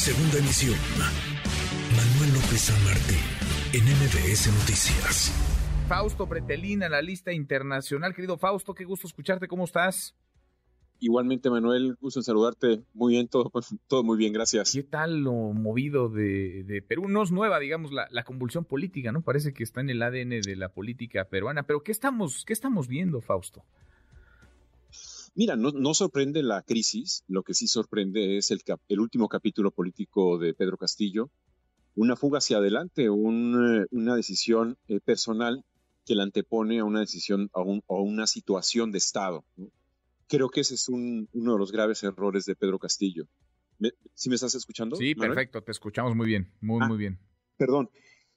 Segunda emisión. Manuel López San Martín, en MBS Noticias. Fausto Bretelina, la lista internacional. Querido Fausto, qué gusto escucharte. ¿Cómo estás? Igualmente, Manuel, gusto en saludarte. Muy bien, todo, todo muy bien, gracias. ¿Qué tal lo movido de, Perú? No es nueva, digamos, la, convulsión política, ¿no? Parece que está en el ADN de la política peruana. Pero ¿qué estamos, qué estamos viendo, Fausto? Mira, no, sorprende la crisis, lo que sí sorprende es el, el último capítulo político de Pedro Castillo, una fuga hacia adelante, una decisión eh, personal que la antepone a una decisión, a, una situación de Estado. Creo que ese es uno de los graves errores de Pedro Castillo. ¿Sí me estás escuchando? Sí, perfecto, te escuchamos muy bien, muy, ah, muy bien. Perdón.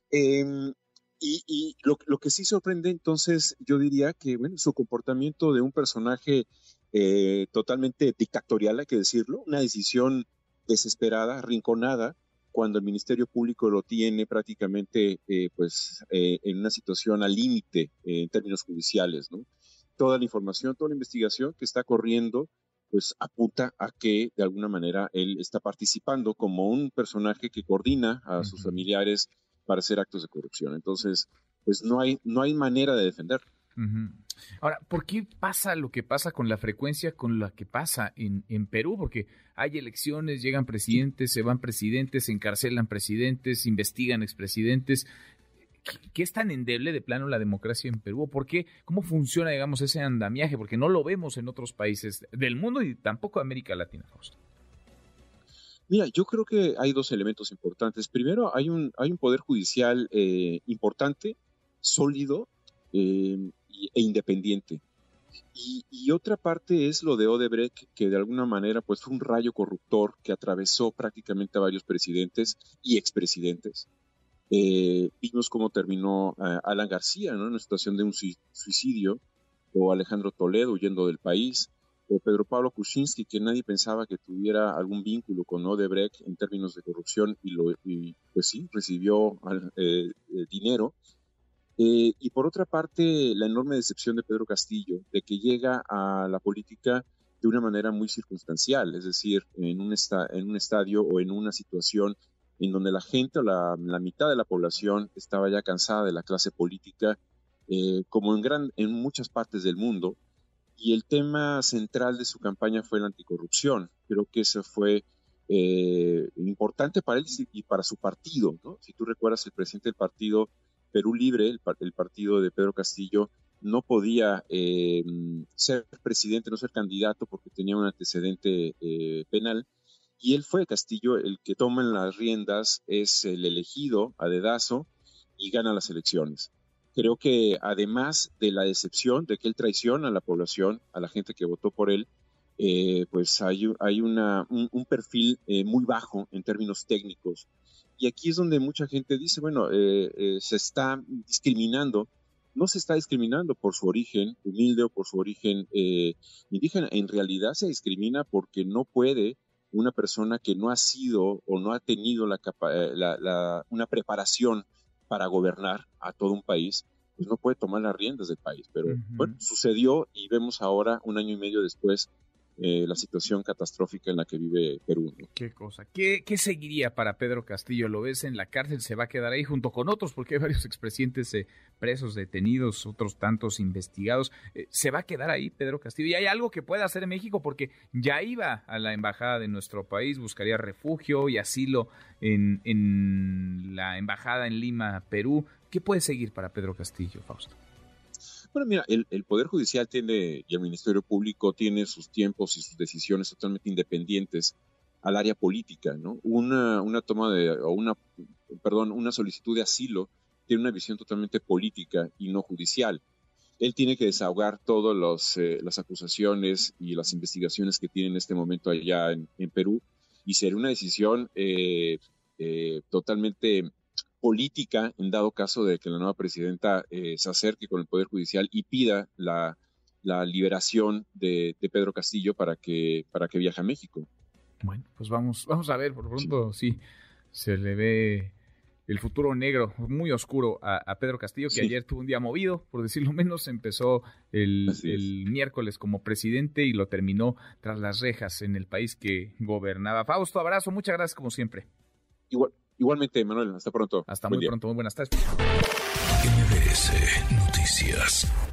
Em, y, lo, lo, que sí sorprende entonces, yo diría que bueno, su comportamiento de un personaje eh, totalmente dictatorial, hay que decirlo, una decisión desesperada, rinconada, cuando el Ministerio Público lo tiene prácticamente eh, pues, eh, en una situación al límite en términos judiciales. ¿no? Toda la información, toda la investigación que está corriendo pues apunta a que de alguna manera él está participando como un personaje que coordina a sus familiares para hacer actos de corrupción. Entonces, pues no hay, no hay manera de defenderlo. Ahora, ¿por qué pasa lo que pasa con la frecuencia con la que pasa en, en Perú? Porque hay elecciones, llegan presidentes, se van presidentes, se encarcelan presidentes, investigan expresidentes. ¿Qué, es tan endeble de plano la democracia en Perú? ¿Por qué? ¿Cómo funciona, digamos, ese andamiaje? Porque no lo vemos en otros países del mundo y tampoco América Latina, Mira, yo creo que hay dos elementos importantes. Primero, hay un, hay un poder judicial eh, importante, sólido, eh, e independiente. Y, otra parte es lo de Odebrecht, que de alguna manera pues fue un rayo corruptor que atravesó prácticamente a varios presidentes y expresidentes. Eh, vimos cómo terminó eh, Alan García, ¿no? En una situación de un suicidio, o Alejandro Toledo huyendo del país, o Pedro Pablo Kuczynski, que nadie pensaba que tuviera algún vínculo con Odebrecht en términos de corrupción y, lo, y pues sí, recibió eh, dinero eh, y por otra parte, la enorme decepción de Pedro Castillo, de que llega a la política de una manera muy circunstancial, es decir, en un, en un estadio o en una situación en donde la gente o la, mitad de la población estaba ya cansada de la clase política, eh, como en, gran, en muchas partes del mundo. Y el tema central de su campaña fue la anticorrupción. Creo que eso fue eh, importante para él y para su partido. Si tú recuerdas, el presidente del partido Perú Libre, el, partido de Pedro Castillo, no podía eh, ser presidente, no ser candidato porque tenía un antecedente eh, penal. Y él fue Castillo el que toma las riendas, es el elegido a dedazo y gana las elecciones. Creo que además de la decepción de que él traiciona a la población, a la gente que votó por él, eh, pues hay, un, perfil muy bajo en términos técnicos y aquí es donde mucha gente dice, bueno, eh, eh, se está discriminando. No se está discriminando por su origen humilde o por su origen eh, indígena. En realidad se discrimina porque no puede una persona que no ha sido o no ha tenido la, una preparación para gobernar a todo un país, pues no puede tomar las riendas del país. Pero bueno, sucedió y vemos ahora, un año y medio después, eh, la situación catastrófica en la que vive Perú. Qué cosa. ¿Qué, seguiría para Pedro Castillo? ¿Lo ves en la cárcel? ¿Se va a quedar ahí junto con otros? Porque hay varios expresidentes eh, presos, detenidos, otros tantos investigados. Eh, ¿Se va a quedar ahí Pedro Castillo? ¿Y hay algo que pueda hacer en México? Porque ya iba a la embajada de nuestro país, buscaría refugio y asilo en, en la embajada en Lima, Perú. ¿Qué puede seguir para Pedro Castillo, Fausto? Bueno, mira, el, Poder Judicial tiene y el Ministerio Público tiene sus tiempos y sus decisiones totalmente independientes al área política, ¿no? Una, una toma de, o una, perdón, una solicitud de asilo tiene una visión totalmente política y no judicial. Él tiene que desahogar todas eh, las acusaciones y las investigaciones que tiene en este momento allá en, Perú y sería una decisión eh, eh, totalmente política en dado caso de que la nueva presidenta eh, se acerque con el Poder Judicial y pida la, liberación de, Pedro Castillo para que, para que viaje a México. Bueno, pues vamos, vamos a ver, por pronto sí, se le ve el futuro negro, muy oscuro a, Pedro Castillo, que ayer tuvo un día movido, por decirlo menos, empezó el, el, miércoles como presidente y lo terminó tras las rejas en el país que gobernaba. Fausto, abrazo, muchas gracias como siempre. Igual, Igualmente, Manuel, hasta pronto. Hasta muy pronto, muy buenas tardes. MBS Noticias.